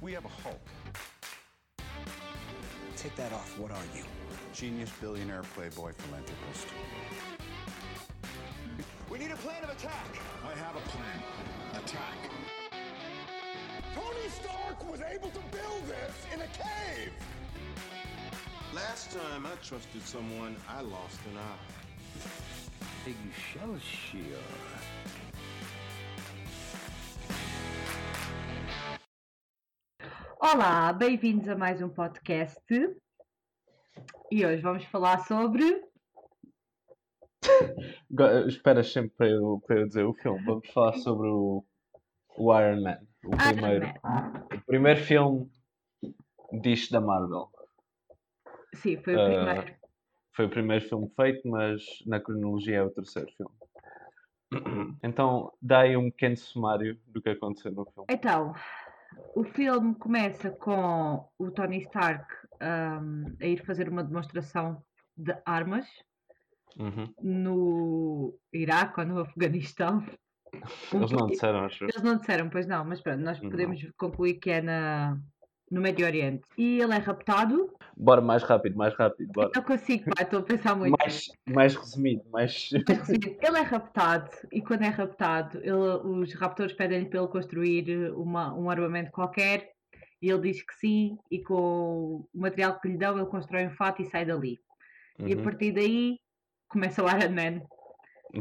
We have a Hulk. Take that off. What are you? Genius, billionaire, playboy, philanthropist. We need a plan of attack. I have a plan. Attack. Tony Stark was able to build this in a cave. Last time I trusted someone, I lost an eye. Excelsior. Olá, bem-vindos a mais um podcast. E hoje vamos falar sobre. Esperas sempre para eu, para eu dizer o filme. Vamos falar sobre o, o Iron Man. O Iron primeiro, Man. o primeiro filme disto da Marvel. Sim, foi o Ah, primeiro. Foi o primeiro filme feito, mas na cronologia é o terceiro filme. Então, dá aí um pequeno sumário do que aconteceu no filme. Então, o filme começa com o Tony Stark ahm, a ir fazer uma demonstração de armas Uhum. no Iraque ou no Afeganistão. Um Eles não disseram, acho. Eles não disseram, pois não, mas pronto, nós Não. podemos concluir que é na, no Médio Oriente. E ele é raptado. Bora mais rápido, mais rápido. Bora. Não consigo, pá, estou a pensar muito. Mais, mais resumido, mais. Mais resumido. Ele é raptado e quando é raptado, ele- os raptores pedem-lhe para ele construir uma- um armamento qualquer e ele diz que sim e com o material que lhe dão ele constrói um fato e sai dali. E a Uhum. partir daí começa o Iron Man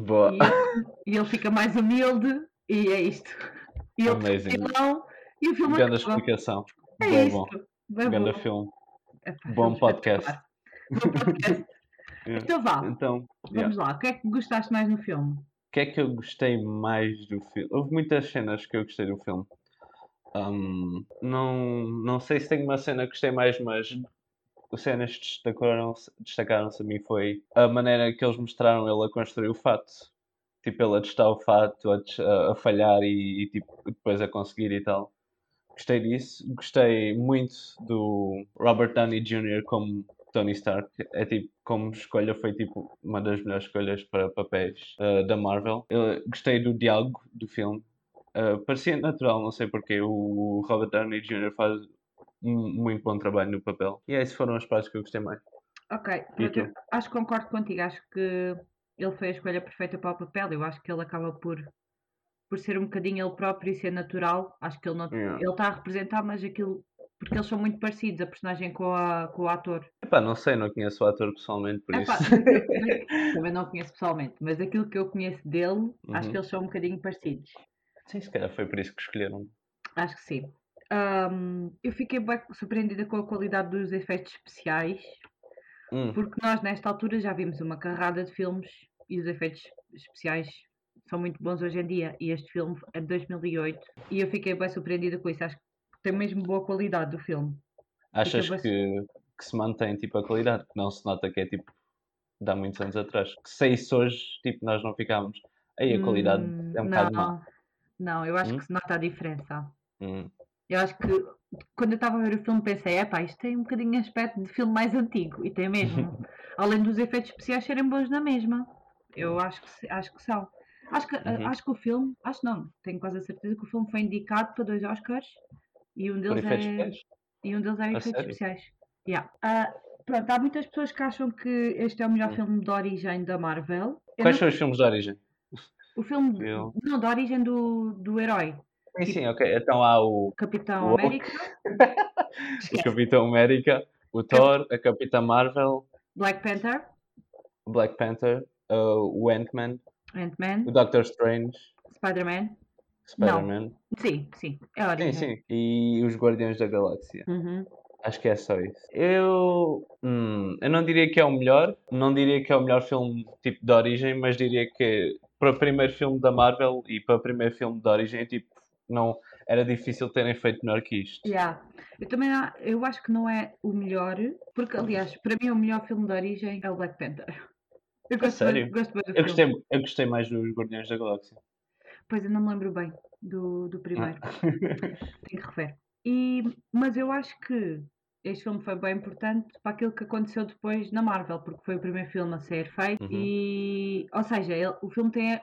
Boa. e ele, e ele fica mais humilde e é isto. E ele Amazing. vilão e o filme Grande acaba. explicação. É Bom, isto. bom. Grande bom. filme. Epá, Bom podcast. Bom podcast. Yeah. Então vá, Então, yeah. vamos lá. O que é que gostaste mais no filme? O que é que eu gostei mais do filme? Houve muitas cenas que eu gostei do filme. Ahm, não, não sei se tenho uma cena que gostei mais, mas as cenas que destacaram-se destacaram-se a mim foi a maneira que eles mostraram ele a construir o fato. Tipo, ele a testar o fato, a- a falhar e, e, tipo, depois a conseguir e tal. Gostei disso. Gostei muito do Robert Downey Jr. como Tony Stark. É tipo, como escolha, foi tipo uma das melhores escolhas para papéis uh, da Marvel. Eu gostei do diálogo do filme. Uh, parecia natural, não sei porquê. O Robert Downey Jr. faz um muito bom trabalho no papel. E esses foram as partes que eu gostei mais. Ok, acho que concordo contigo. Acho que ele foi a escolha perfeita para o papel. Eu acho que ele acaba por, por ser um bocadinho ele próprio e ser natural. Acho que ele não Yeah. ele está a representar, mas aquilo porque eles são muito parecidos, a personagem com, a, com o ator. Epá, não sei, não conheço o ator pessoalmente, por Epá, isso. também não conheço pessoalmente, mas daquilo que eu conheço dele, acho Uhum. que eles são um bocadinho parecidos. Sim, se calhar foi por isso que escolheram. Acho que sim. Ahm, eu fiquei bem surpreendida com a qualidade dos efeitos especiais. Hum, Porque nós, nesta altura, já vimos uma carrada de filmes e os efeitos especiais são muito bons hoje em dia. E este filme é de 2008 e eu fiquei bem surpreendida com isso. Acho que tem mesmo boa qualidade do filme. achas bas- que, que se mantém tipo a qualidade? Que não se nota que é tipo de há muitos anos atrás. Que se isso hoje, tipo, nós não ficávamos. Aí a qualidade Hum, é um bocado má. não, não, eu acho Hum? que se nota a diferença. Hum, Eu acho que quando eu estava a ver o filme pensei, epá, isto tem um bocadinho aspecto de filme mais antigo. E tem mesmo. Além dos efeitos especiais serem bons na mesma. Eu acho que, acho que são. Acho que, Uhum. acho que o filme, acho não, tenho quase a certeza que o filme foi indicado para dois Oscars e um deles é, e um deles é efeitos sério? especiais. Yeah. Ah, pronto, há muitas pessoas que acham que este é o melhor Hum. filme de origem da Marvel. Eu Quais não- são os filmes de origem? o filme Eu- não, da origem do, do herói. Sim, sim, ok. Então há o, Capitão O. América, o. Capitão América, o Thor, a Capitã Marvel, Black Panther, Black Panther, uh, o Ant-Man, Ant-Man, o Doctor Strange, Spider-Man. Spider-Man. Sim, sim, é a Sim, origem. sim. E os Guardiões da Galáxia. Uhum. Acho que é só isso. Eu, hum, eu não diria que é o melhor, não diria que é o melhor filme tipo de origem, mas diria que para o primeiro filme da Marvel e para o primeiro filme de origem, tipo, não era difícil terem feito melhor que isto. Yeah. Eu também eu acho que não é o melhor, porque aliás, para mim o melhor filme de origem é o Black Panther. Eu gosto, sério? gosto Eu gostei, eu gostei mais dos Guardiões da Galáxia. Pois eu não me lembro bem do, do primeiro. Ah. Tenho que rever. E, mas eu acho que este filme foi bem importante para aquilo que aconteceu depois na Marvel, porque foi o primeiro filme a ser feito Uhum. e, ou seja, ele- o filme tem,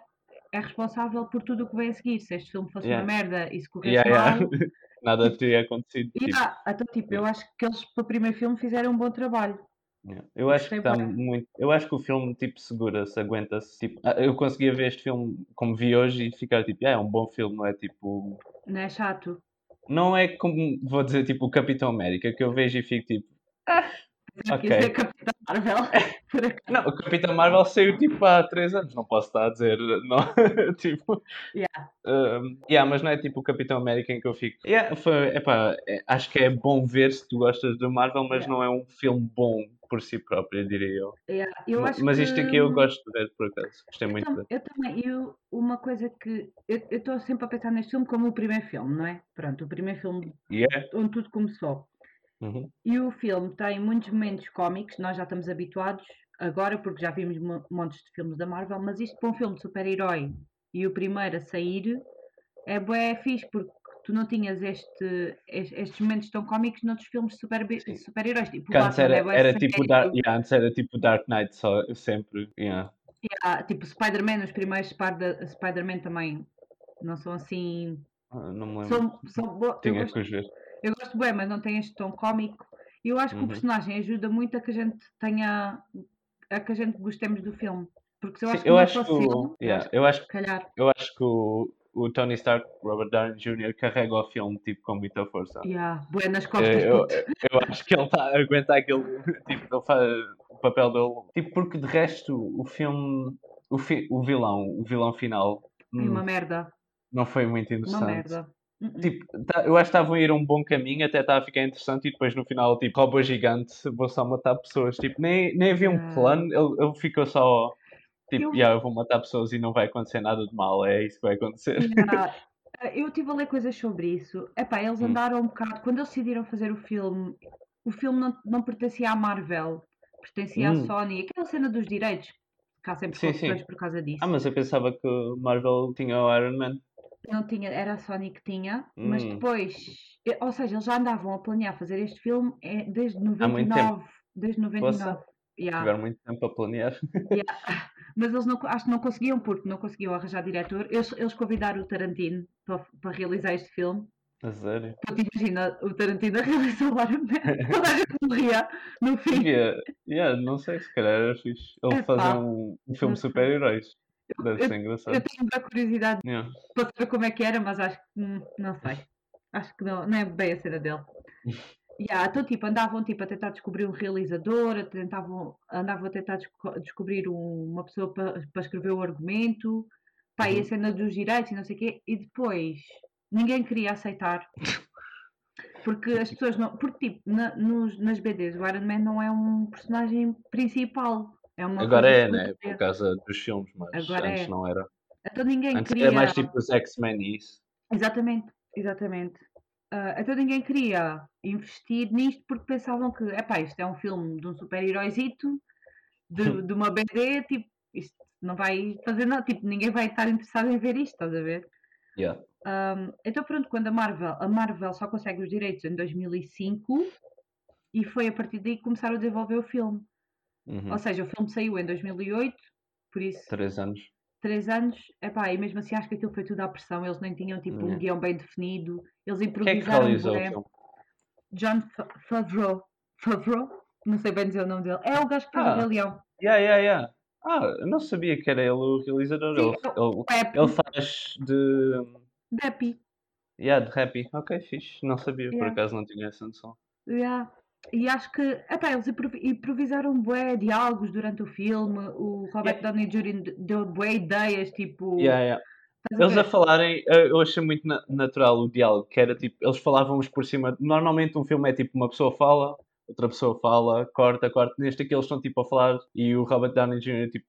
é responsável por tudo o que vem a seguir. Se este filme fosse Yeah. uma merda e se corresse Yeah, yeah. mal, nada teria acontecido. Tipo, então, tipo, eu acho que eles para o primeiro filme fizeram um bom trabalho. Eu acho que está muito. Eu acho que o filme tipo segura-se, aguenta-se. Tipo, ah, eu conseguia ver este filme como vi hoje e ficar tipo, ah, é um bom filme, não é tipo. Não é chato? Não é como vou dizer tipo o Capitão América, que eu vejo e fico tipo. Mas Ok. Isso é Capitão Marvel. Acaso. Não, o Capitão Marvel saiu tipo há 3 anos, não posso estar a dizer. Não, tipo. Yeah. Um, yeah, mas não é tipo o Capitão América em que eu fico. Yeah, foi, epá, é- acho que é bom ver se tu gostas do Marvel, mas Yeah. não é um filme bom por si próprio, diria eu. Yeah, Eu mas isto aqui eu gosto de ver por acaso. Gostei Eu, muito de ver. eu também, eu, uma coisa que eu estou sempre a pensar neste filme como o primeiro filme, não é? Pronto, o primeiro filme Yeah. onde tudo começou. Uhum. E o filme tem muitos momentos cómicos, nós já estamos habituados agora, porque já vimos mo- montes de filmes da Marvel, mas isto para um filme de super-herói e o primeiro a sair é bué fixe, porque tu não tinhas este, es- estes momentos tão cómicos noutros filmes de super- super-heróis. tipo, antes era, é era tipo Dark, yeah, antes era tipo Dark Knight só, sempre. Yeah. yeah, tipo Spider-Man, os primeiros Spider- Spider-Man também não são assim. Ah, Não me lembro. São, são bo- eu, Tinha gosto, que os ver. Eu gosto bem, mas não tem este tom cómico. E eu acho que Uhum. o personagem ajuda muito a que a gente tenha. a que a gente gostemos do filme. Porque se eu Sim, acho que eu não acho que yeah, acho que eu acho calhar. eu acho que o, o Tony Stark, Robert Downey Jr. carrega o filme tipo com muita força. Yeah, nas costas, Eu, eu, puto. eu acho que ele está a aguentar aquele. Tipo, ele faz o papel dele. Tipo, porque de resto o filme. O, fi, o vilão, o vilão final. É hum, uma merda. não foi muito Uma interessante. merda. Uh-uh. Tipo, tá- eu acho que estavam a ir um bom caminho, até estava a ficar interessante, e depois no final, tipo, robô gigante, vou só matar pessoas. Tipo, nem, nem havia um plano, ele, ele ficou só. Tipo, Eu- "Yeah, eu vou matar pessoas e não vai acontecer nada de mal, é isso que vai acontecer. Yeah. Eh, Eu estive a ler coisas sobre isso. Epá, eles Hum. andaram um bocado. Quando eles decidiram fazer o filme, o filme não, não pertencia à Marvel, pertencia à Hum. Sony. Aquela cena dos direitos, que há sempre Sim, sim. por causa disso. Ah, mas eu pensava que o Marvel tinha o Iron Man. Não tinha, era a Sony que tinha, mas Hum. depois, eh, ou seja, eles já andavam a planear fazer este filme eh, desde Há muito 99. Desde 99. Yeah. Tiveram muito tempo a planear. Yeah. Mas eles não, acho que não conseguiam, porque não conseguiam arranjar diretor. Eles, eles convidaram o Tarantino para, para realizar este filme. A sério. Te imagina o Tarantino a realizar o Iron Man. Toda a gente morria no fim. Yeah, yeah, não sei, se calhar era fixe. Ele Epá, fazer um, um filme de super-heróis. Deve eu- ser Eu engraçado. tenho muita curiosidade Yeah. para saber como é que era, mas acho que hum, não sei. Acho que não, não é bem a cena dele. Yeah, então, tipo, andavam tipo, a tentar descobrir um realizador, tentavam, andavam a tentar desco- descobrir um- uma pessoa para para escrever o argumento, pá, e a Uhum. cena dos direitos e não sei o quê, e depois ninguém queria aceitar. Porque as pessoas não. Porque, tipo, na- nos, nas BDs, o Iron Man não é um personagem principal. É uma Agora é, né? Por causa dos filmes, mas Agora antes é. não era. Então ninguém Antes queria. era mais tipo os X-Men e isso. Exatamente, exatamente. Ah, então ninguém queria investir nisto porque pensavam que, epá, isto é um filme de um super-heróizito, de, de uma BD, tipo, isto não vai fazer nada, tipo, ninguém vai estar interessado em ver isto, estás a ver? Yeah. Ahm, então pronto, quando a Marvel, a Marvel só consegue os direitos em 2005 e foi a partir daí que começaram a desenvolver o filme. Uhum. Ou seja, o filme saiu em 2008, por isso Três anos. três anos, epá, e mesmo assim acho que aquilo foi tudo à pressão, eles nem tinham tipo um Yeah. guião bem definido, eles Quem é que improvisaram realizou? John Fa- Favreau, Favreau? Não sei bem dizer o nome dele. É o gajo que fez Ah. o Rei Leão. Yeah, yeah, yeah. Ah, eu não sabia que era ele o realizador. Sim, Ele, é o ele, ele faz de. Happy, Yeah, de Happy. Ok, fixe. Não sabia, por Yeah. acaso não tinha essa noção. yeah. E acho que, epá, eles improvi- improvisaram bué diálogos durante o filme, o Robert Downey Jr. deu bué ideias, tipo... Yeah, yeah. Eles a falarem, eu achei muito na- natural o diálogo, que era tipo, eles falavam uns por cima. Normalmente um filme é tipo uma pessoa fala, outra pessoa fala, corta, corta. Neste aqui eles estão tipo a falar e o Robert Downey Jr. tipo,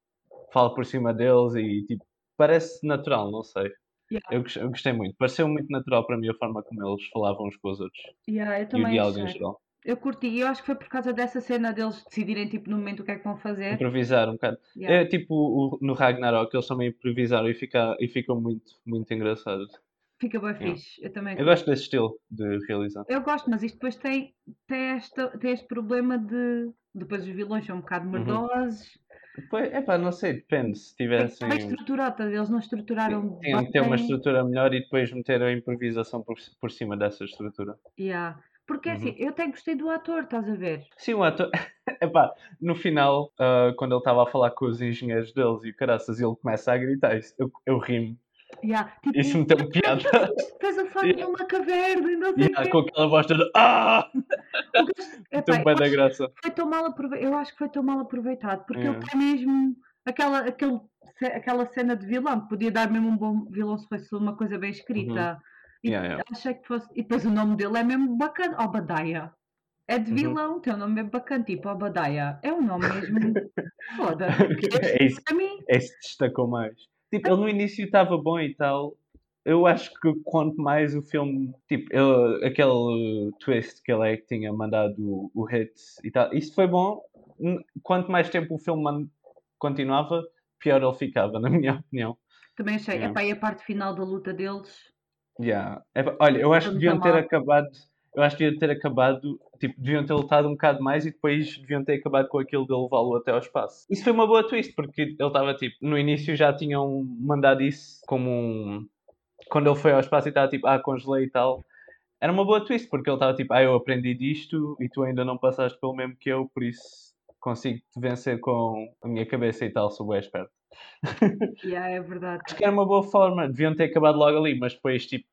fala por cima deles e tipo, parece natural, não sei. Yeah. Eu, eu gostei muito, pareceu muito natural para mim a forma como eles falavam uns com os outros Yeah, e o diálogo em achei. geral. Eu curti, e eu acho que foi por causa dessa cena deles decidirem tipo no momento o que é que vão fazer. Improvisar um bocado. Yeah. É tipo o- no Ragnarok, eles também improvisaram e, fica, e ficam muito, muito engraçados. Fica bem Yeah. fixe. Eu também Eu gosto desse estilo de realizar. Eu gosto, mas isto depois tem, tem, esta, tem este problema de depois os vilões são um bocado Uhum. merdosos. Pois, epá, não sei, depende. Se Tem tivessem. bem eles não estruturaram Tinham que ter uma estrutura melhor e depois meter a improvisação por, por cima dessa estrutura. Yeah. Porque Uhum. assim, eu até gostei do ator, estás a ver? Sim, o ator. Epá, no final, ah, quando ele estava a falar com os engenheiros deles e o caraças, ele começa a gritar, isso- eu, eu rimo. Yeah. Tipo, Isso meteu-me piada. Fez a faca Yeah. numa caverna e não sei Yeah, com aquela voz toda. Ah! Meteu-me bem da graça. foi tão mal aprovei- eu acho que foi tão mal aproveitado porque É. ele tem mesmo aquela, aquele, aquela cena de vilão que podia dar mesmo um bom vilão se fosse uma coisa bem escrita e Uhum. Yeah, yeah. achei que fosse e depois o nome dele é mesmo bacana Obadiah é de Uhum. vilão, tem um nome bacana, tipo Obadiah é um nome mesmo foda É isso. para mim É que destacou mais. Tipo, ele no início estava bom e tal. Eu acho que quanto mais o filme, tipo, ele, aquele twist que ele é que tinha mandado o, o hit e tal, isso foi bom. Quanto mais tempo o filme continuava, pior ele ficava, na minha opinião. também achei, Yeah. epá, e a parte final da luta deles Yeah. Epá, olha, eu acho que deviam ter acabado, eu acho que deviam ter acabado, tipo, deviam ter lutado um bocado mais e depois deviam ter acabado com aquilo de levá-lo até ao espaço. Isso foi uma boa twist, porque ele estava tipo, no início já tinham mandado isso como um. Quando ele foi ao espaço e estava tipo, ah, congelei e tal. Era uma boa twist, porque ele estava tipo, ah, eu aprendi disto e tu ainda não passaste pelo mesmo que eu, por isso consigo te vencer com a minha cabeça e tal, sou bem esperto. yeah, é verdade Acho que era uma boa forma, deviam ter acabado logo ali, mas depois, tipo,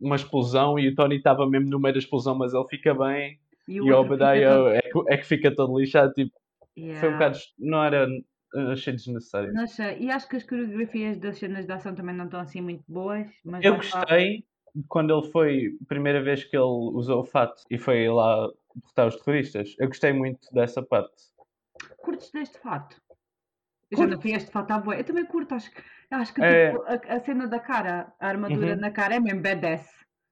uma explosão e o Tony estava mesmo no meio da explosão, mas ele fica bem e o outro fica Obadiah todo- é, que- é que fica todo lixado. Tipo, foi um Yeah. bocado. Não era. Achei desnecessário. Não sei, e acho que as coreografias das cenas de ação também não estão assim muito boas mas Eu gostei quando ele foi, primeira vez que ele usou o fato e foi lá derrotar os terroristas. Eu gostei muito dessa parte. Curtes deste fato? Eu já não Curto. este fato à boa. Eu também curto, acho, que- acho que É. tipo, a, a cena da cara, a armadura Uhum. na cara é mesmo badass.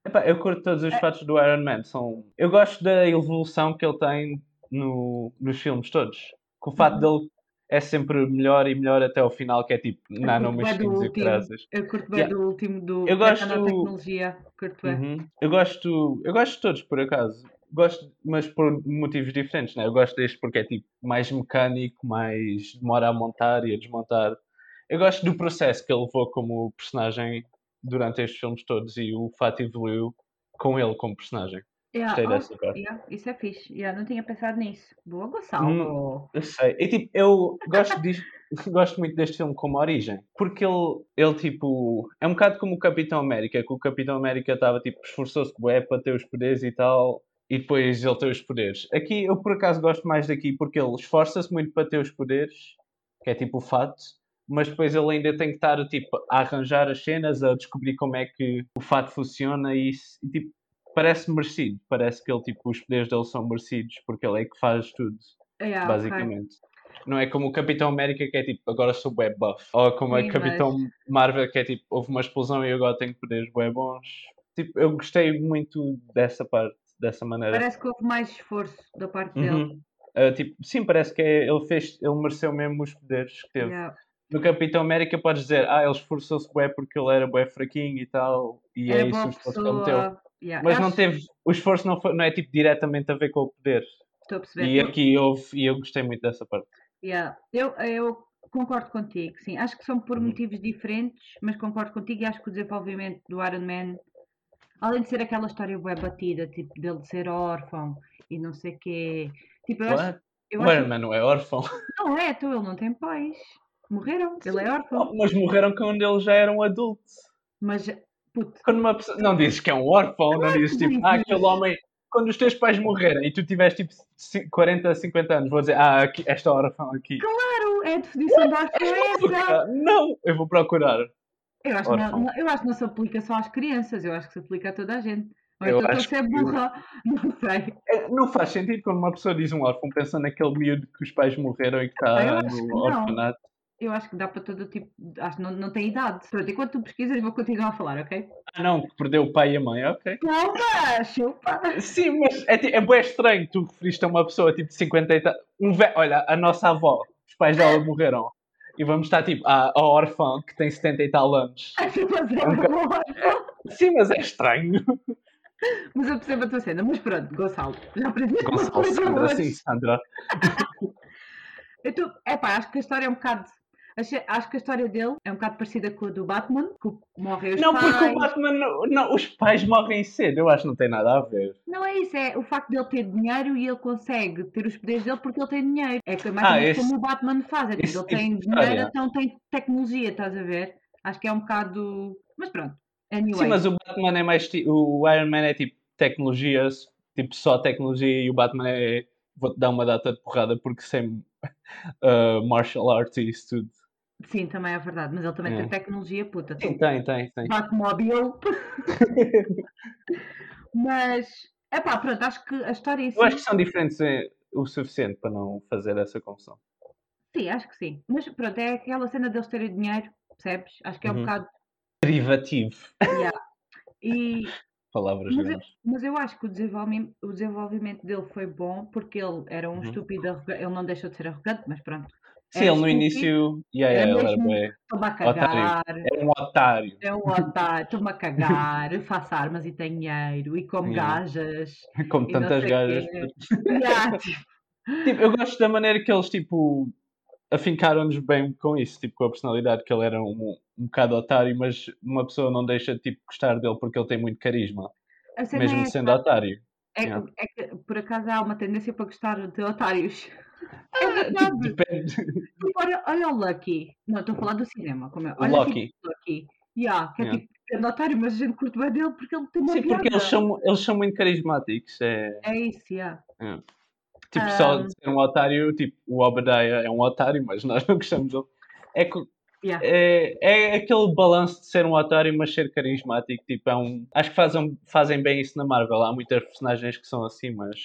Epá, eu curto todos os fatos do Iron Man. São... Eu gosto da evolução que ele tem no, nos filmes todos. Que o fato Uhum. dele é sempre melhor e melhor até ao final, que é tipo Eu curto bué do e último. Eu curto bem Yeah. do último do Eu da gosto- nanotecnologia. Curto bem. Uhum. Eu gosto, eu gosto de todos, por acaso. Gosto, mas por motivos diferentes, né? Eu gosto deste porque é tipo mais mecânico, mais demora a montar e a desmontar. Eu gosto do processo que ele levou como personagem durante estes filmes todos e o fato evoluiu com ele como personagem. Yeah, Gostei oh, dessa parte. yeah, isso é fixe. Yeah, não tinha pensado nisso. Boa, Gonçalo. Eu sei. E, tipo, eu gosto, disto- gosto muito deste filme como origem. Porque ele, ele, tipo, é um bocado como o Capitão América, que o Capitão América estava, tipo, esforçou-se bué para ter os poderes e tal, e depois ele tem os poderes. Aqui, eu por acaso gosto mais daqui, porque ele esforça-se muito para ter os poderes, que é tipo o fato, mas depois ele ainda tem que estar, tipo, a arranjar as cenas, a descobrir como é que o fato funciona e, e tipo, parece merecido. Parece que ele, tipo, os poderes dele são merecidos, porque ele é que faz tudo Yeah, basicamente. Não é como o Capitão América que é tipo, agora sou web buff. Ou como Sim, a Capitão Marvel que é tipo, houve uma explosão e agora tenho poderes bem bons. Tipo, eu gostei muito dessa parte, dessa maneira. Parece que houve mais esforço da parte dele. Uhum. Uh, tipo, sim, parece que é- ele fez, ele mereceu mesmo os poderes que teve. Yeah. No Capitão América podes dizer, ah, ele esforçou-se bué porque ele era bué fraquinho e tal, e Era é isso o esforço que ele meteu. pessoa. Yeah, Mas não acho- teve, o esforço não, foi, não é tipo diretamente a ver com o poder. Estou a perceber. E aqui houve, e eu gostei muito dessa parte. Yeah. Eu, eu concordo contigo, sim. Acho que são por Uhum. motivos diferentes, mas concordo contigo e acho que o desenvolvimento do Iron Man, além de ser aquela história bem batida, tipo, dele de ser órfão e não sei o quê. Tipo, eu acho, eu O acho Iron Man não é órfão. Não é, então ele não tem pais. Morreram, ele é órfão. Oh, mas morreram quando ele já era um adulto. Mas, puto, Quando uma pessoa... Não dizes que é um órfão, não dizes que tipo, ah, dizes. aquele homem. Quando os teus pais morrerem e tu tiveste tipo ci- 40, 50 anos, vou dizer, ah, aqui, esta órfã aqui. claro, é a definição da órfão é essa. Não, eu vou procurar. Eu acho, que não, eu acho que não se aplica só às crianças, eu acho que se aplica a toda a gente. Ou Eu então acho que- burra, não sei. É, Não faz sentido quando uma pessoa diz um órfão, pensa naquele miúdo que os pais morreram e que Ah, está que no não. orfanato. Eu acho que dá para todo tipo. Acho que não, não tem idade. Pronto, enquanto tu pesquisas, vou continuar a falar, ok? Ah, não, que perdeu o pai e a mãe, ok. Toma! Chupa! Sim, mas é, é bem estranho. Tu referiste a uma pessoa tipo de 50 e tal. Um ve... Olha, a nossa avó, os pais dela morreram. E vamos estar tipo a, a órfã que tem 70 e tal anos. Mas é um ca-. Sim, mas é estranho. Mas eu percebo a tua cena. Mas pronto, Gonçalo, já aprendi uma Gonçalo coisa Sandra, sim, Sandra. Eu tô, epá, acho que a história é um bocado. Acho, acho que a história dele é um bocado parecida com a do Batman, que morrem os Não, pais. porque o Batman, não, não, os pais morrem cedo, eu acho que não tem nada a ver. Não é isso, é o facto dele ter dinheiro e ele consegue ter os poderes dele porque ele tem dinheiro. É que mais Ah, ou menos como o Batman faz, é tipo, ele tipo tem de dinheiro, então tem tecnologia, estás a ver? Acho que é um bocado. Mas pronto. Anyway. Sim, mas o Batman é mais. O Iron Man é tipo tecnologias, tipo só tecnologia, e o Batman é. Vou-te dar uma data de porrada porque sem uh, martial arts e isso tudo. Sim, também é verdade, mas ele também É. tem tecnologia, puta. Sim, tem, tem, tem. Batmobile. mas. Epá, pronto, acho que a história em si. Eu acho que são diferentes eh, o suficiente para não fazer essa confusão. Sim, acho que sim. Mas pronto, é aquela cena deles terem dinheiro, percebes? Acho que é um Uhum. bocado. Derivativo. E, Palavras mas, eu, mas eu acho que o desenvolvimento, o desenvolvimento dele foi bom porque ele era um Uhum. estúpido arrogante. Ele não deixou de ser arrogante, mas pronto. Sim, era ele no início. Yeah, yeah, ele era bué- Estou-me a Otário. cagar. Era um otário. É um otário, estou-me a cagar, faço armas e tenho dinheiro, e como Yeah. gajas, Como tantas gajas. Yeah, tipo, Tipo, eu gosto da maneira que eles, tipo, afincaram-nos bem com isso, tipo, com a personalidade, que ele era um, um bocado otário, mas uma pessoa não deixa de, tipo, gostar dele porque ele tem muito carisma, mesmo é sendo essa. otário. É, que- Yeah. é que por acaso há uma tendência para gostar de otários. É Tipo, verdade. depende. Olha, olha o Lucky. Não, estou a falar do cinema. Como é. Olha Lucky. tipo, o Lucky. Yeah, que é Yeah. tipo, é de otário, mas a gente curte bem dele porque ele tem uma Sim, porque eles piada. são, eles são muito carismáticos. É, É isso, yeah. tipo, só Ahm. de ser um otário, tipo, o Obadiah é um otário, mas nós não gostamos dele. É, Yeah. é, é aquele balanço de ser um otário, mas ser carismático. Tipo, é um, acho que fazem, fazem bem isso na Marvel. Há muitas personagens que são assim, mas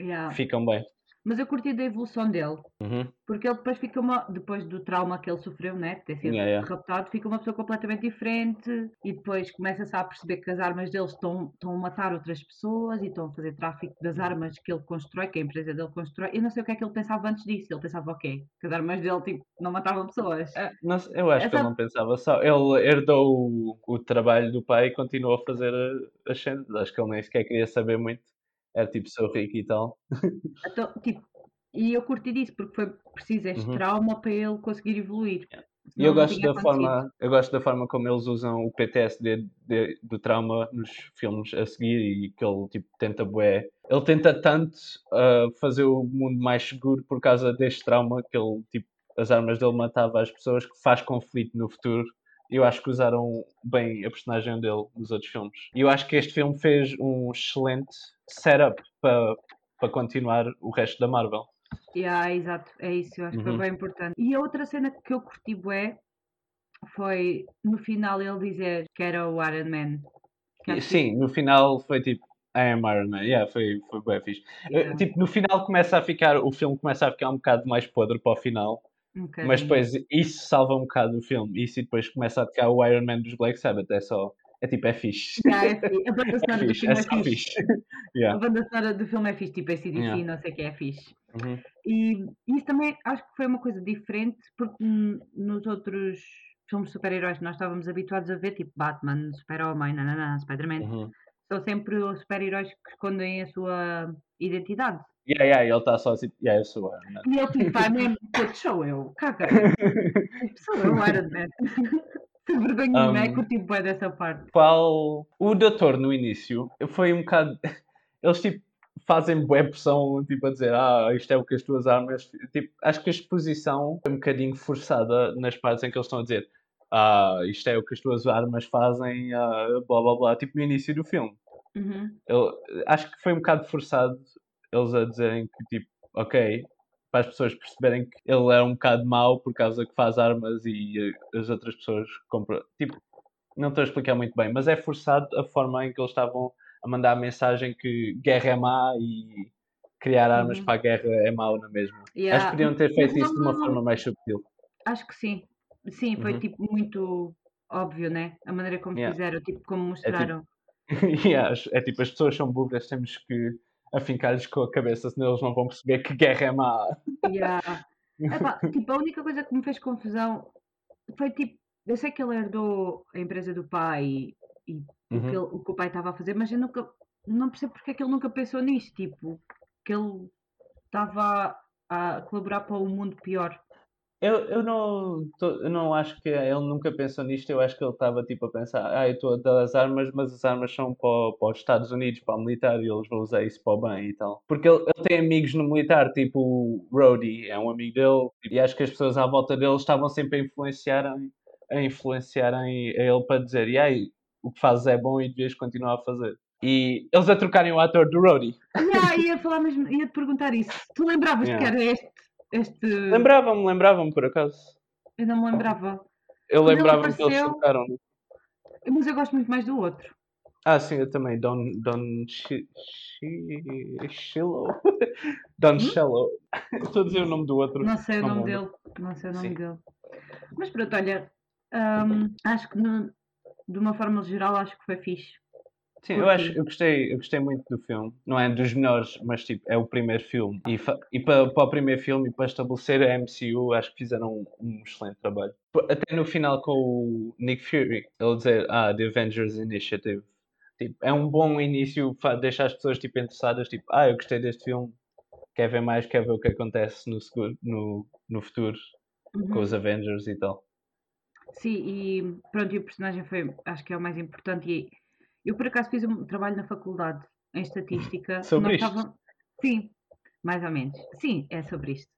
Yeah. ficam bem. Mas eu curti da evolução dele. Uhum. Porque ele depois fica uma. Depois do trauma que ele sofreu, né? De ter sido Yeah, yeah. raptado, fica uma pessoa completamente diferente e depois começa-se a perceber que as armas dele estão, estão a matar outras pessoas e estão a fazer tráfico das armas que ele constrói, que a empresa dele constrói. Eu não sei o que é que ele pensava antes disso. Ele pensava, ok, que as armas dele tipo, não matavam pessoas. É, não eu acho que Essa- ele não pensava só. Ele herdou o, o trabalho do pai e continuou a fazer a- as cenas. Acho que ele nem sequer queria saber muito. Era tipo, sou rico e tal. Então, tipo, e eu curti disso porque foi preciso este Uhum. trauma para ele conseguir evoluir. E eu gosto da forma, eu gosto da forma como eles usam o PTSD de- do trauma nos filmes a seguir e que ele tipo tenta bué. Ele tenta tanto ah, fazer o mundo mais seguro por causa deste trauma que ele tipo as armas dele matavam as pessoas que faz conflito no futuro. Eu acho que usaram bem a personagem dele nos outros filmes. E eu acho que este filme fez um excelente setup para para continuar o resto da Marvel. Yeah, exato, é isso, eu acho que foi Uhum. bem importante. E a outra cena que eu curti bué foi no final ele dizer que era o Iron Man. Sim, no final foi tipo I am Iron Man. Yeah, foi, foi bem fixe. Eh, Yeah, Tipo, no final começa a ficar, o filme começa a ficar um bocado mais podre para o final, um mas depois isso salva um bocado o filme. Isso e depois começa a ficar o Iron Man dos Black Sabbath. É só, é tipo, é fixe. Yeah, é fixe. A banda É sonora do fixe, filme é é só fixe. fixe. A Yeah. banda sonora do filme é fixe, tipo ACDC, Yeah. não sei o que é fixe. Uhum. E isso também acho que foi uma coisa diferente, porque nos outros filmes de super-heróis que nós estávamos habituados a ver, tipo Batman, Super-Homem, Spider-Man, Uhum. são sempre os super-heróis que escondem a sua identidade. Yeah, yeah, ele está só assim, yeah, eu sou Iron Man. E ele tipo, vai mesmo, "Puto, sou eu, caga. Tipo, sou eu, Iron Man. Sem vergonha, né? Um, Curti bem dessa parte. Qual. O doutor no início foi um bocado. Eles tipo fazem boa pressão, tipo a dizer, ah, isto é o que as tuas armas. Tipo, acho que a exposição foi um bocadinho forçada nas partes em que eles estão a dizer, ah, isto é o que as tuas armas fazem, ah, blá blá blá, tipo no início do filme. Uhum. Eu, acho que foi um bocado forçado eles a dizerem que, tipo, ok, para as pessoas perceberem que ele é um bocado mau por causa que faz armas e eh, as outras pessoas compram. Tipo, não estou a explicar muito bem, mas é forçado a forma em que eles estavam a mandar a mensagem que guerra é má e criar armas Uhum. para a guerra é mau na mesma. Acho Yeah. que podiam ter Mas feito isso não- de uma não- forma mais subtil. Acho que sim. Sim, foi Uhum. tipo muito óbvio, né? A maneira como Yeah. fizeram, tipo como É mostraram. tipo, yeah, acho- é tipo, as pessoas são burras, temos que afincar-lhes com a cabeça, senão eles não vão perceber que guerra é má. Yeah. Epá, tipo, a única coisa que me fez confusão foi tipo, eu sei que ele herdou a empresa do pai e, e o, Uhum. que ele- o que o pai estava a fazer, mas eu nunca não percebo porque é que ele nunca pensou nisso, tipo, que ele estava a colaborar para um mundo pior. Eu, eu, não, tô- eu não acho que ele nunca pensou nisto, eu acho que ele estava tipo a pensar, ah, eu estou a dar as armas, mas as armas são para, para os Estados Unidos, para o militar, e eles vão usar isso para o bem e tal. Porque ele, ele tem amigos no militar, tipo o Rhodey, é um amigo dele, e acho que as pessoas à volta dele estavam sempre a influenciarem, a influenciarem a ele para dizer, e aí, o que fazes é bom e devias continuar a fazer. E eles a trocarem o ator do Rhodey. Yeah, ia falar mesmo, ia te perguntar isso. Tu lembravas que Yeah. era este, este. Lembrava-me, lembrava-me por acaso. Eu não me lembrava. Eu lembrava-me que eles trocaram. Mas eu gosto muito mais do outro. Ah, sim, eu também. Don, Don Shi- Shi- Shillow? Don Shello. Estou a dizer o nome do outro. Hum? Não sei o nome dele. Não sei o nome dele. Mas pronto, olha. hum, acho que de uma forma geral acho que foi fixe. Sim, eu acho, eu gostei, eu gostei muito do filme. Não é dos melhores, mas tipo, é o primeiro filme. E, e para, para o primeiro filme e para estabelecer a MCU, acho que fizeram um, um excelente trabalho. Até no final com o Nick Fury, ele dizer, ah, The Avengers Initiative. Tipo, é um bom início, fa- deixa as pessoas tipo, interessadas, tipo, ah, eu gostei deste filme, quer ver mais, quer ver o que acontece no, seguro- no, no futuro com Uhum. os Avengers e tal. Sim, e pronto, e o personagem foi, acho que é o mais importante. E eu por acaso fiz um trabalho na faculdade em estatística. Sobre isto? estava- Sim, mais ou menos. Sim, é sobre isto.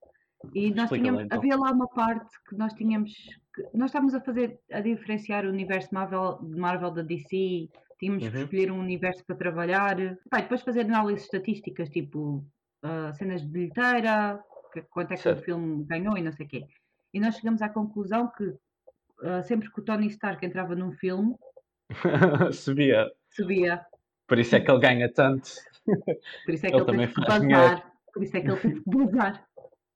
E nós tínhamos, então. havia lá uma parte que nós tínhamos, que nós estávamos a fazer, a diferenciar o universo Marvel, de Marvel da DC, tínhamos que Uhum. escolher um universo para trabalhar, e depois fazer análises estatísticas, tipo ah, cenas de bilheteira, que- quanto é que Certo. o filme ganhou e não sei o quê. E nós chegamos à conclusão que ah, sempre que o Tony Stark entrava num filme, Subia. Subia. Por isso é que ele ganha tanto. Por isso é que Ele ele, também teve que bazar. Por isso é que ele teve que bazar.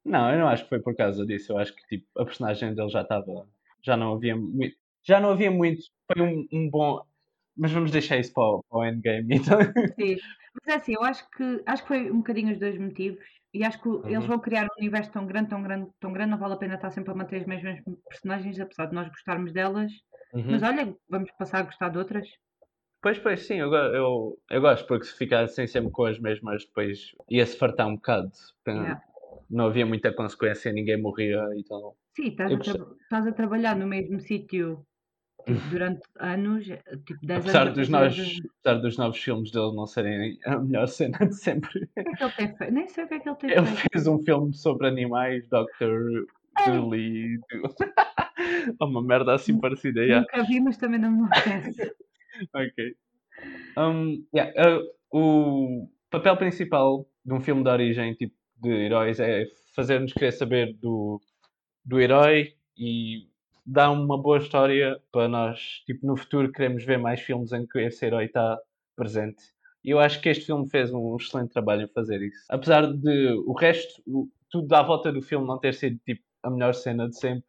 Não, eu não acho que foi por causa disso. Eu acho que tipo, a personagem dele já estava. Já não havia muito. Já não havia muito. Foi um, um bom. Mas vamos deixar isso para o, para o endgame. Então. Sim. Mas é assim, eu acho que acho que foi um bocadinho os dois motivos. E acho que o- eles Uhum. vão criar um universo tão grande, tão grande, tão grande, não vale a pena estar sempre a manter as mesmas personagens, apesar de nós gostarmos delas. Uhum. Mas olha, vamos passar a gostar de outras. Pois, pois, sim, eu, eu, eu gosto, porque se ficassem sempre com as mesmas, depois ia-se fartar um bocado. Yeah. Não havia muita consequência, ninguém morria e tal. Sim, estás a, estás a trabalhar no mesmo sítio tipo, durante anos, tipo 10 Apesar anos. dos, novos, apesar dos novos filmes dele não serem a melhor cena de sempre. O que é que ele tem feito? Nem sei o que é que ele tem Ele feito. fez um filme sobre animais, Dr. Dooley. uma merda assim parecida. yeah. Nunca vi, mas também não me apetece. Ok. Um, yeah, uh, o papel principal de um filme de origem tipo de heróis é fazer-nos querer saber do, do herói e dar uma boa história para nós, tipo, no futuro queremos ver mais filmes em que esse herói está presente. E eu acho que este filme fez um excelente trabalho em fazer isso. Apesar de o resto, o- tudo à volta do filme não ter sido tipo a melhor cena de sempre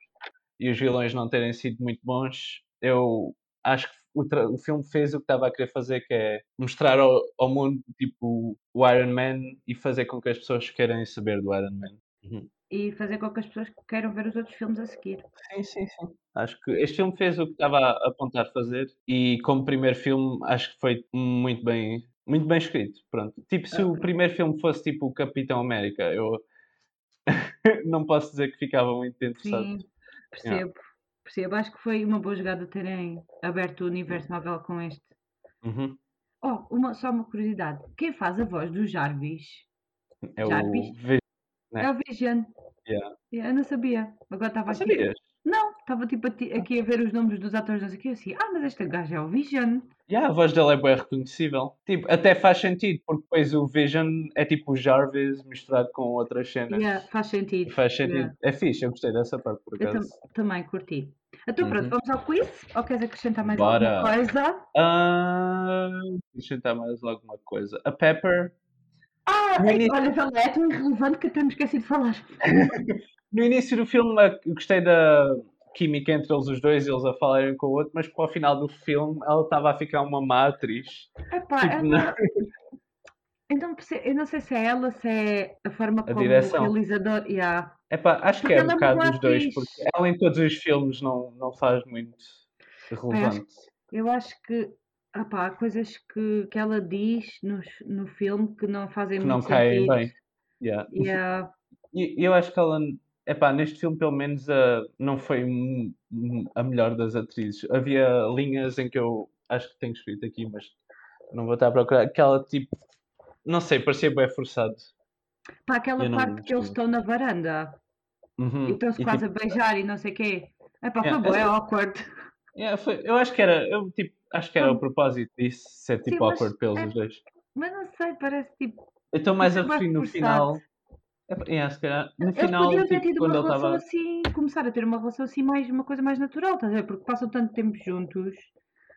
e os vilões não terem sido muito bons, eu acho que o, o filme fez o que estava a querer fazer, que é mostrar ao, ao mundo tipo o Iron Man e fazer com que as pessoas queiram saber do Iron Man. Uhum. E fazer com que as pessoas queiram ver os outros filmes a seguir. Sim, sim, sim. Acho que este filme fez o que estava a apontar fazer e como primeiro filme acho que foi muito bem, muito bem escrito. Pronto. Tipo, se o primeiro filme fosse tipo o Capitão América, eu não posso dizer que ficava muito interessado. Sim, percebo. Percebo. Acho que foi uma boa jogada terem aberto o universo Marvel com este. Uhum. Oh, uma, só uma curiosidade. Quem faz a voz do Jarvis É Já o viste? Vi- Né? é o Vision. Yeah. Eu não sabia. Agora estava aqui. sabias? Não, estava tipo aqui a ver os nomes dos atores, não sei o. Eu assim, ah, mas este gajo é o Vision. Yeah, a voz dele é bem reconhecível. Tipo, até faz sentido, porque depois o Vision é tipo o Jarvis misturado com outras cenas. Yeah, faz sentido. faz sentido. Yeah. É fixe, eu gostei dessa parte, por Eu acaso. tam- também curti. Então pronto, Uhum. vamos ao quiz? Ou queres acrescentar mais Bora. alguma coisa? Eu tentar mais alguma coisa. A Pepper. Ah, No início- olha, é tão irrelevante que até me esqueci de falar. No início do filme eu gostei da química entre eles os dois, eles a falarem com o outro, mas para o final do filme ela estava a ficar uma má atriz. Epá, Tipo, ela- não- Então, eu não sei se é ela, se é a forma como direção. o realizador. Yeah. Epá, acho que Porque é um é bocado dos dois, atriz. porque ela em todos os filmes não, não faz muito relevante. Eu acho que epá, há coisas que, que ela diz no, no filme que não fazem Que muito não caem sentido. bem. Yeah. Yeah. E eu acho que ela, epá, neste filme pelo menos a, não foi a melhor das atrizes. Havia linhas em que eu acho que tenho escrito aqui, mas não vou estar a procurar, que ela tipo, não sei, parecia bem forçado. Pá, aquela parte que eles estão na varanda Uhum. e estão-se quase tipo, a beijar e não sei o quê. É pá, Yeah, foi bué essa- awkward. yeah, foi- eu acho que era, eu tipo, acho que era o propósito disso, ser Sim, tipo mas awkward pelos é- dois. Mas não sei, parece tipo. Eu estou mais é referir no final. Yeah, se calhar, no Eles final, podiam ter tipo, tido uma relação estava. assim, começar a ter uma relação assim, mais, uma coisa mais natural, estás a ver? Porque passam tanto tempo juntos.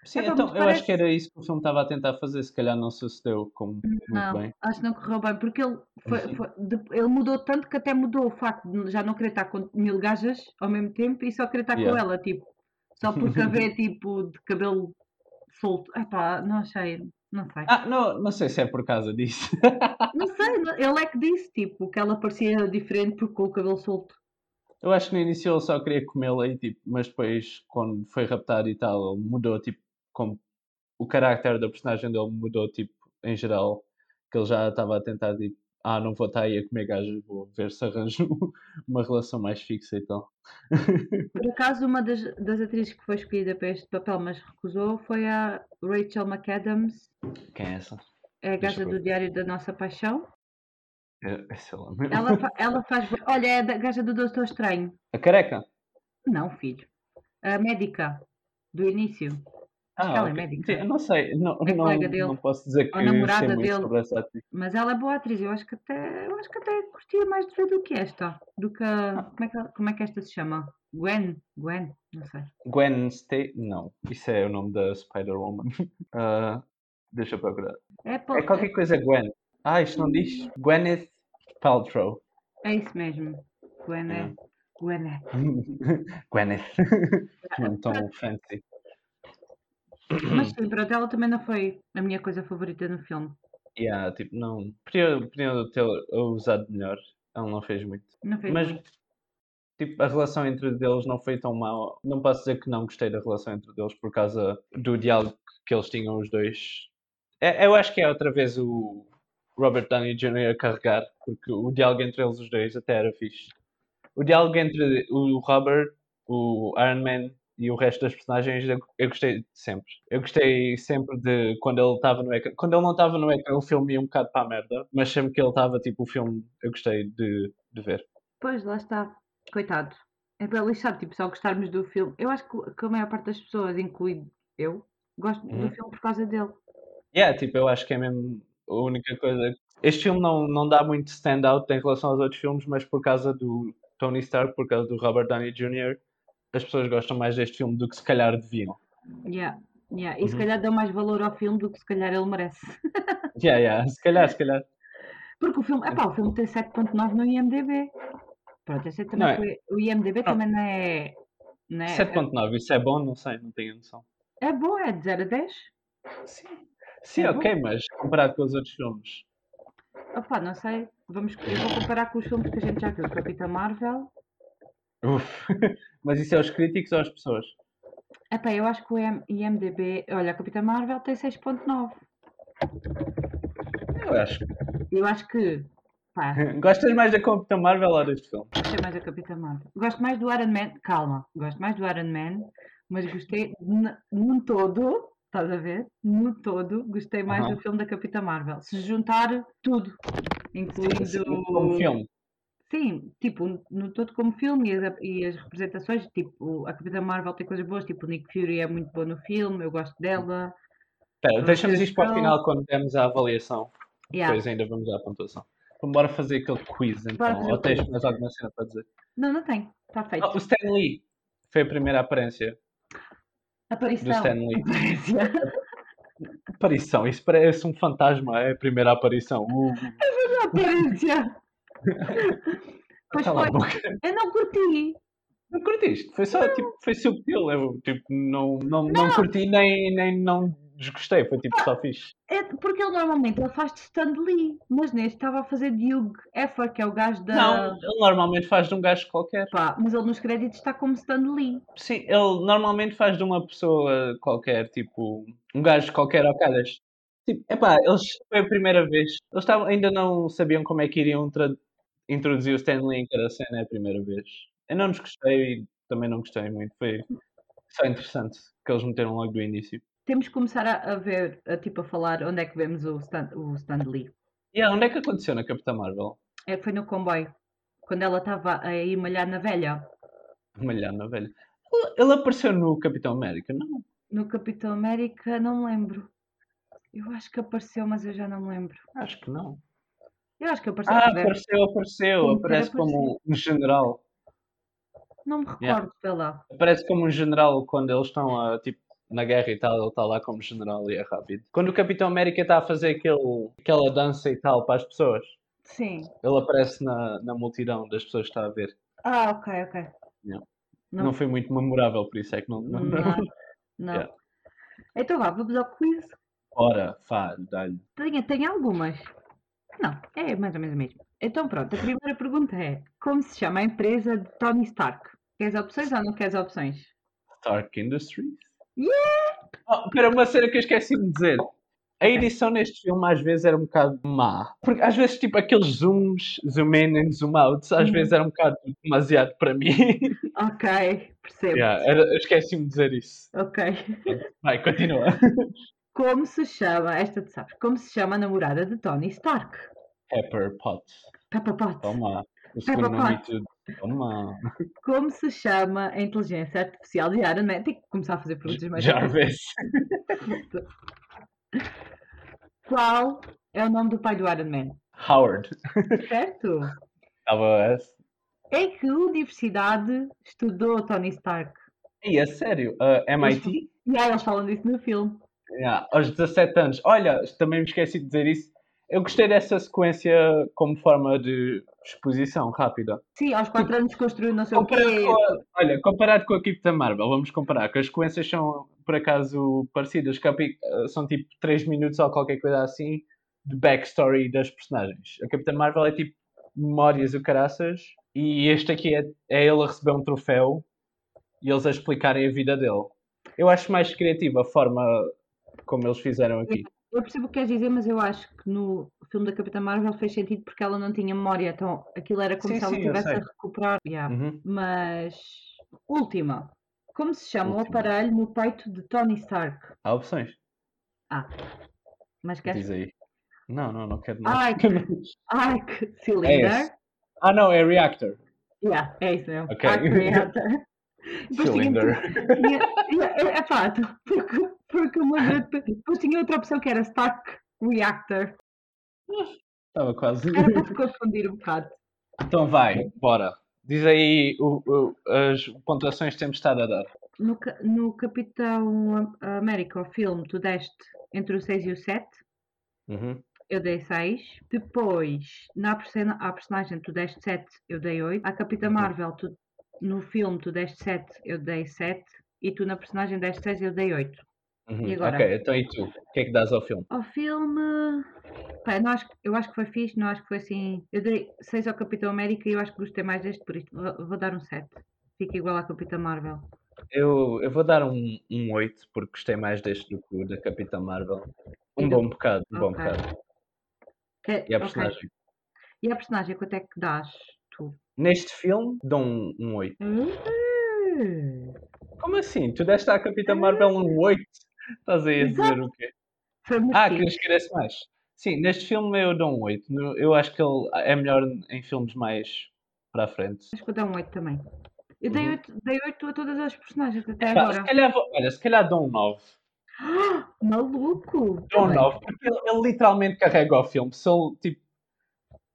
Sim, então eu acho que parece- era isso que o filme estava a tentar fazer, se calhar não sucedeu como muito Não, bem. acho que não correu bem, porque ele, foi- Sim. foi- ele mudou tanto que até mudou o facto de já não querer estar com mil gajas ao mesmo tempo e só querer estar com Yeah. ela, tipo, só porque a ver tipo de cabelo solto. Epá, não achei, não sei. Ah, não, não sei se é por causa disso. Não sei, ele é que disse, tipo, que ela parecia diferente porque com o cabelo solto. Eu acho que no início ele só queria comê-la e tipo, mas depois quando foi raptado e tal, ele mudou tipo, como o carácter da personagem dele mudou tipo, em geral, que ele já estava a tentar tipo, ah, não vou estar aí a comer gajos, vou ver se arranjo uma relação mais fixa e tal. Por acaso, uma das, das atrizes que foi escolhida para este papel, mas recusou, foi a Rachel McAdams, Quem é essa? é a gaja eu do Diário da Nossa Paixão. É, lá. Ela, fa- ela faz. Olha, é a gaja do Doutor Estranho. A careca? Não, filho. A médica do início. Acho que ela é ok. médica. Sim, eu não sei, não, É não, dele. não posso dizer que namorada sei muito dele. sobre essa atriz. Mas ela é boa atriz. Eu acho que até, eu acho que até curtia mais de ver do que esta. Do que. a- Como é que, como é que esta se chama? Gwen? Gwen? Não sei. Gwen Stacy? Não, isso é o nome da Spider-Woman. Ah, deixa eu procurar. É, É qualquer coisa Gwen. Ah, isto não diz? Gwyneth Paltrow. é isso mesmo. Gwen é. É. É. Gwyneth. Não tão fancy. Mas sim, pronto, ela também não foi a minha coisa favorita no filme. Yeah, tipo, não. Podia, podiam ter usado melhor. Ela não fez muito. Não fez Mas, muito. tipo, a relação entre eles não foi tão mal. Não posso dizer que não gostei da relação entre eles por causa do diálogo que eles tinham os dois. É- eu acho que é outra vez o Robert Downey Jr. a carregar, porque o diálogo entre eles os dois até era fixe. O diálogo entre o Robert, o Iron Man e o resto das personagens eu, eu gostei sempre. Eu gostei sempre de quando ele estava no ecrã. Quando ele não estava no ecrã, o filme ia um bocado para a merda, mas sempre que ele estava, tipo, o filme eu gostei de, de ver. Pois, lá está. Coitado. É para lixar, tipo, só gostarmos do filme. Eu acho que, a maior parte das pessoas, incluindo eu, gosto Uhum. do filme por causa dele. Yeah, tipo, eu acho que é mesmo a única coisa. Este filme não, não dá muito stand-out em relação aos outros filmes, mas por causa do Tony Stark, por causa do Robert Downey Jr., as pessoas gostam mais deste filme do que se calhar deviam. Yeah. Yeah. E se Uhum. calhar dão mais valor ao filme do que se calhar ele merece. Yeah, yeah, se calhar, se calhar. Porque o filme, epá, o filme tem 7.9 no IMDB. Pronto, eu sei também Não é- o IMDB também não é. Não é, 7.9, isso é bom? Não sei, não tenho noção. é bom, é de 0 a 10. Sim, É ok, mas comparado com os outros filmes. Opá, não sei. Vamos, eu vou comparar com os filmes que a gente já viu. Capitã Marvel. Uf. Mas isso é os críticos ou as pessoas? Epá, eu acho que o IM- IMDB. Olha, a Capitã Marvel tem 6.9. Eu acho. Eu acho que. Pá, Gostas mais da Capitã Marvel ou deste filme? gostei mais da Capitã Marvel. Gosto mais do Iron Man. Calma, gosto mais do Iron Man, mas gostei num todo. Estás a ver? No todo, gostei mais Aham. do filme da Capitã Marvel. Se juntar tudo, incluindo. Como filme. Sim, tipo, no todo como filme e as, e as representações, tipo, a Capitã Marvel tem coisas boas, tipo, o Nick Fury é muito bom no filme, eu gosto dela. Espera, Os deixamos isto para o final quando dermos a avaliação. Yeah. Depois ainda vamos à pontuação. Vamos embora fazer aquele quiz então. Ou tens mais alguma cena para dizer? Não, não tem, está feito. Ah, o Stan Lee foi a primeira aparência. Aparição. Stan Lee. Aparição, isso parece um fantasma, é a primeira aparição. Uh, Aparência. Pois cala a foi. boca. Eu não curti. Não curtiste? Foi só, tipo, foi subtil. Eu, tipo, não, não, não curti nem, nem não desgostei. Foi tipo, só fixe. É porque ele normalmente ele faz de Stan Lee, mas neste estava a fazer de Hugh Hefner, que é o gajo da. Não, ele normalmente faz de um gajo qualquer. Pá, mas ele nos créditos está como Stan Lee. Sim, ele normalmente faz de uma pessoa qualquer, tipo, um gajo qualquer ao calhas. Tipo, epá, eles, foi a primeira vez. Eles estavam, ainda não sabiam como é que iriam tra- introduziu o Stan Lee em cada cena é a primeira vez. Eu não nos gostei e também não gostei muito. Foi só interessante que eles meteram logo do início. Temos que começar a, a ver, a, tipo, a falar onde é que vemos o Stan, o Stan Lee. E yeah, onde é que aconteceu na Capitã Marvel? É, foi no comboio, quando ela estava a ir malhar na velha. Malhar na velha. Ele, ele apareceu no Capitão América, não? No Capitão América, não me lembro. Eu acho que apareceu, mas eu já não me lembro. Acho que não. Eu acho que apareceu. Ah, apareceu, apareceu. Como Aparece ter como um general. Não me recordo, Yeah. sei lá. Aparece como um general quando eles estão a, tipo, na guerra e tal. Ele está lá como general e é rápido. Quando o Capitão América está a fazer aquele, aquela dança e tal para as pessoas, Sim. ele aparece na, na multidão das pessoas que está a ver. Ah, ok, ok. Yeah. Não. Não. foi muito memorável, por isso é que não. não, Não. não. Yeah. Então vá, vamos ao quiz. Ora, fá, dá-lhe. Tem, tem algumas. Não, é mais ou menos o mesmo. Então pronto, a primeira pergunta é: Como se chama a empresa de Tony Stark? Queres opções ou não queres opções? Stark Industries? Yeah! Oh, espera, uma cena que eu esqueci de dizer. A edição neste filme às vezes era um bocado má. Porque às vezes, tipo, aqueles zooms, zoom in e zoom out, às Uhum. vezes era um bocado demasiado para mim. Ok, percebo. Yeah, esqueci-me de dizer isso. Ok. Vai, continua. Como se chama, esta tu sabes, como se chama a namorada de Tony Stark? Pepper Potts. Peppa Potts. Toma. O segundo nome. Toma. Como se chama a inteligência artificial de Iron Man? Tem que começar a fazer perguntas mais Jarvis. Qual é o nome do pai do Iron Man? Howard. Certo? Estava. Em que universidade estudou Tony Stark? E a sério, uh, MIT? E aí eles falam disso no filme. Yeah, aos 17 anos. Olha, também me esqueci de dizer isso. Eu gostei dessa sequência como forma de exposição rápida. Sim, aos 4 anos construiu não sei o Comparado quê. com a- olha, comparado com a equipe da Marvel, vamos comparar, que as sequências são por acaso parecidas, eh, são tipo 3 minutos ou qualquer coisa assim de backstory das personagens. A Capitã Marvel é tipo memórias e caraças, e este aqui é, é ele a receber um troféu e eles a explicarem a vida dele. Eu acho mais criativa a forma como eles fizeram aqui. Eu percebo o que queres dizer, mas eu acho que no filme da Capitã Marvel fez sentido porque ela não tinha memória, então aquilo era como Sim, se ela estivesse a recuperar. Yeah. Uhum. Mas, última. Como se chama o Última. aparelho no peito de Tony Stark? Há opções. Ah, mas queres... Diz aí. Não, não, não quero nada. Ai, que, que cylinder. esse. Ah, não, é Reactor. Yeah, é isso mesmo. Arc reactor. Tinha- Cylinder. tinha- é, é pá, porque, porque lembro de- depois tinha outra opção que era Stark Reactor. Estava quase. Era para te confundir um bocado. Então vai, bora. Diz aí o- o- as pontuações que temos estado a dar. No, no Capitão Am- América, o filme, tu deste entre o 6 e o 7. Uhum. Eu dei 6. Depois, na persona- à personagem, tu deste 7, eu dei 8. À Capitã Uhum. Marvel, tu, no filme, tu deste 7, eu dei 7. E tu na personagem deste 6, eu dei 8. Uhum. E agora? Ok, então e tu? O que é que dás ao filme? Ao filme. Pá, eu, não acho, que- eu acho que foi fixe, não acho que foi assim. Eu dei 6 ao Capitão América e eu acho que gostei mais deste, por isso vou, vou dar um 7. Fica igual à Capitã Marvel. Eu, eu vou dar um, um 8 porque gostei mais deste do que o da Capitã Marvel. Um do- bom bocado, um bom Ok. bocado. Que- E a personagem? E a personagem, quanto é que dás tu? Neste filme, dou um, um 8. Uh, Como assim? Tu deste à Capitã Marvel um 8? Estás aí a dizer o quê? Ah, querias que quisesse mais? Sim, neste filme eu dou um 8. No- Eu acho que ele é melhor em filmes mais para a frente. Acho que vou dar um 8 também. Eu dei Uhum. 8, dei 8 a todas as personagens até Pá, agora. se calhar, vou- olha, se calhar dou um 9. Ah, maluco! Dou um Também. 9, porque ele, ele literalmente carrega o filme. Se ele, tipo,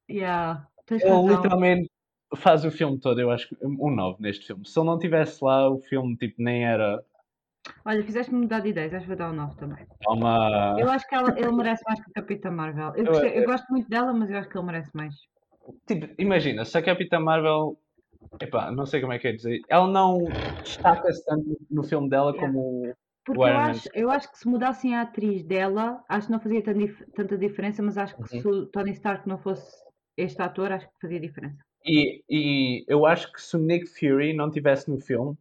Yeah, ele razão. literalmente faz o filme todo, eu acho que um 9 neste filme. Se ele não estivesse lá, o filme tipo, nem era. Olha, fizeste-me mudar de ideias, acho que vou dar um 9 também. Uma... Eu acho que ela- ele merece mais que a Capitã Marvel. Eu, Eu- gostei- eu eu- gosto muito dela, mas eu acho que ele merece mais. Tipo, imagina, se a Capitã Marvel. Epá, não sei como é que é dizer. Ela não destaca-se tanto no filme dela Yeah. como. Porque O eu acho, eu acho que se mudassem a atriz dela, acho que não fazia tanta diferença, mas acho que Uhum. se o Tony Stark não fosse este ator, acho que fazia diferença. E, e eu acho que se o Nick Fury não estivesse no filme,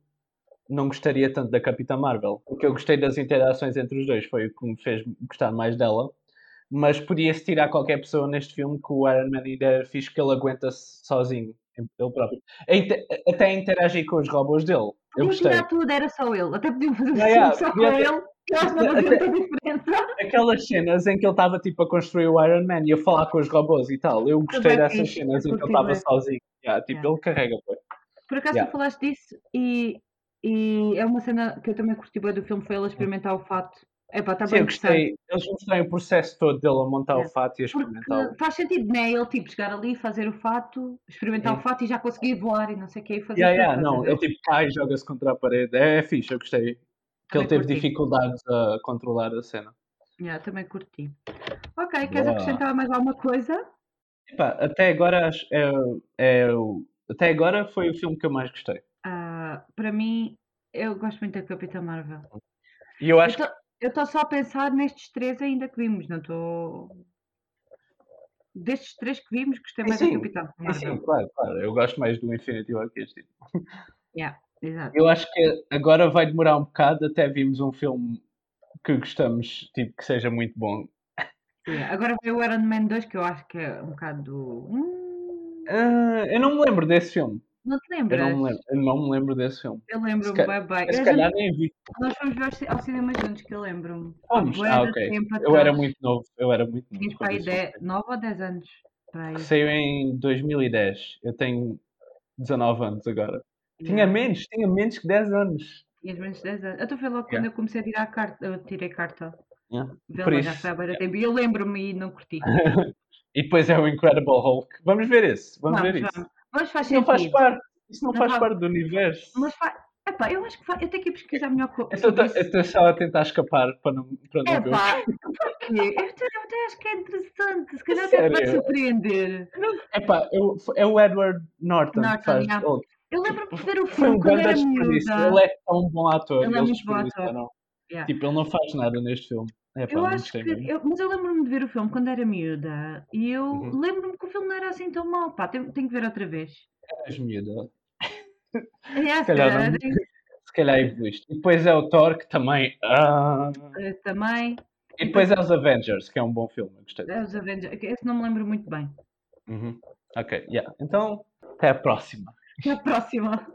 não gostaria tanto da Capitã Marvel. O que eu gostei das interações entre os dois foi o que me fez gostar mais dela mas podia-se tirar qualquer pessoa neste filme que o Iron Man ainda é fixe que ele aguenta-se sozinho, ele próprio. Até, interagir com os robôs dele. Eu gostei. tirar tudo, era só ele. Até podiam fazer um yeah, filme só com podia ter- ele. Não. Aquelas cenas em que ele estava tipo a construir o Iron Man e a falar com os robôs e tal. Eu gostei dessas fixe, cenas em que ele estava sozinho. Yeah, tipo, Yeah. ele carrega, pô. Por acaso Yeah. tu falaste disso e, e é uma cena que eu também curti bem do filme, foi ele a experimentar o fato. Epá, está Sim, eu gostei. Eles mostraram o processo todo dele a montar Yeah. o fato e a experimentar. Porque faz sentido, né? Ele tipo chegar ali, fazer o fato, experimentar Hum. o fato e já conseguir voar e não sei o que e fazer Yeah, yeah, não, ele tipo cai e joga-se contra a parede. É, é fixe, eu gostei. Que ele teve curti. dificuldades a controlar a cena. Yeah, também curti. Ok, queres Boa. acrescentar mais alguma coisa? Epá, até agora é, é até agora foi o filme que eu mais gostei. Ah, para mim, eu gosto muito da Capitã Marvel. E eu acho Eu estou só a pensar nestes três ainda que vimos, não estou. Destes três que vimos, gostei mais Sim, da Capitã sim, Marvel. sim, claro, claro. Eu gosto mais do Infinity War que este. tipo. Yeah, exato. Eu acho que agora vai demorar um bocado até virmos um filme que gostamos, tipo, que seja muito bom. Yeah. Agora veio o Iron Man 2, que eu acho que é um bocado. Hum, Ah, eu não me lembro desse filme. não te Eu lembras? não me lembro, eu não me lembro desse filme. Eu lembro-me bem, bem. Se Eu calhar nem vi. Nós fomos ver ao ci- ao cinema juntos, que eu lembro-me. Fomos? Ah, ok. Eu era muito novo. Eu era muito novo. Quando para aí esse filme 10, 9 ou 10 anos. Para aí. saiu. Saiu em 2010. Eu tenho 19 anos agora. Tinha Yeah. menos, tinha menos que 10 anos. Tinhas menos de 10 anos. Eu estou a ver logo quando Yeah. eu comecei a tirar carta. Eu tirei carta. Yeah. Vê Por lá, já isso. bué de tempo. E eu lembro-me e não curti. E depois é o Incredible Hulk. Vamos ver esse. Vamos, Vamos, ver isso. vamos. Mas faz Isso não faz parte. Isso não, Não faz faz- parte do universo. Mas faz. Epá, eu acho que faz. Eu tenho que ir pesquisar melhor co- Eu estou a- isso. a tentar escapar para não, para não ver. Epá, porquê? Eu até- eu acho que é interessante. Se calhar até vai surpreender. Epá, eu- é o Edward Norton, que Norton, faz yeah. Eu lembro-me de ver o filme um quando era miúda. Ele é tão bom ator. Ele é muito bom ator. Yeah. Tipo, ele não faz nada neste filme. Epá, Eu não acho que. eu- mas eu lembro-me de ver o filme quando era miúda e eu Uhum. lembro-me que o filme não era assim tão mau. Pá, tenho, tenho que ver outra vez. És miúda. É, Se calhar não- Se calhar evoluíste. E depois é o Thor, que também. ah. eh, também. E depois é os Avengers, que é um bom filme. Eu gostei. é Os Avengers. Esse não me lembro muito bem. Uhum. Ok, yeah. Então, até a próxima. Até a próxima.